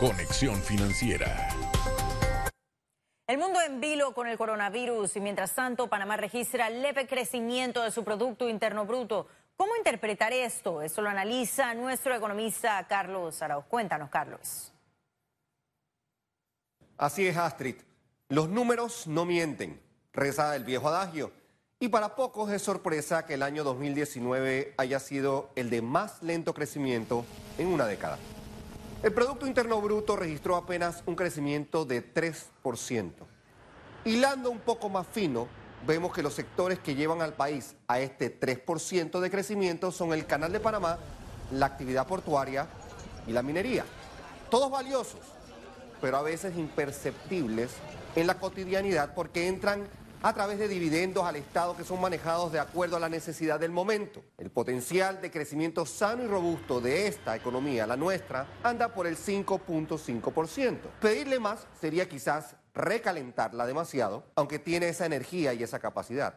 Conexión Financiera. El mundo en vilo con el coronavirus y mientras tanto Panamá registra leve crecimiento de su Producto Interno Bruto. ¿Cómo interpretar esto? Eso lo analiza nuestro economista Carlos Arauz. Cuéntanos, Carlos. Así es, Astrid. Los números no mienten, reza el viejo adagio. Y para pocos es sorpresa que el año 2019 haya sido el de más lento crecimiento en una década. El Producto Interno Bruto registró apenas un crecimiento de 3%. Hilando un poco más fino, vemos que los sectores que llevan al país a este 3% de crecimiento son el Canal de Panamá, la actividad portuaria y la minería. Todos valiosos, pero a veces imperceptibles en la cotidianidad porque entran a través de dividendos al Estado que son manejados de acuerdo a la necesidad del momento. El potencial de crecimiento sano y robusto de esta economía, la nuestra, anda por el 5.5%. Pedirle más sería quizás recalentarla demasiado, aunque tiene esa energía y esa capacidad.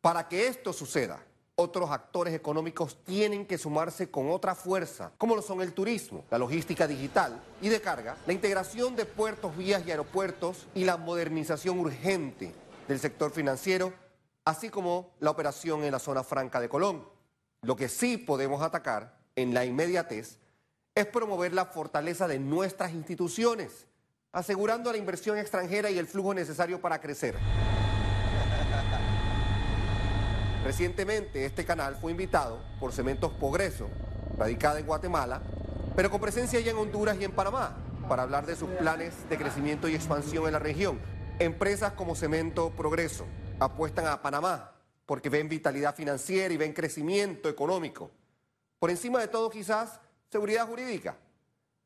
Para que esto suceda, otros actores económicos tienen que sumarse con otra fuerza, como lo son el turismo, la logística digital y de carga, la integración de puertos, vías y aeropuertos y la modernización urgente del sector financiero, así como la operación en la zona franca de Colón. Lo que sí podemos atacar en la inmediatez es promover la fortaleza de nuestras instituciones, asegurando la inversión extranjera y el flujo necesario para crecer. Recientemente este canal fue invitado por Cementos Progreso, radicada en Guatemala, pero con presencia ya en Honduras y en Panamá, para hablar de sus planes de crecimiento y expansión en la región. Empresas como Cemento Progreso apuestan a Panamá porque ven vitalidad financiera y ven crecimiento económico. Por encima de todo quizás seguridad jurídica.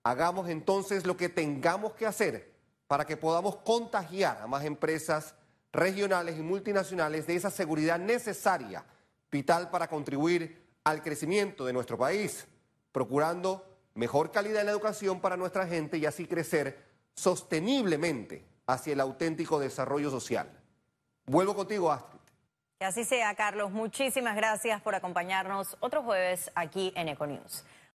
Hagamos entonces lo que tengamos que hacer para que podamos contagiar a más empresas regionales y multinacionales de esa seguridad necesaria, vital para contribuir al crecimiento de nuestro país, procurando mejor calidad en la educación para nuestra gente y así crecer sosteniblemente hacia el auténtico desarrollo social. Vuelvo contigo, Astrid. Que así sea, Carlos. Muchísimas gracias por acompañarnos otro jueves aquí en Econews.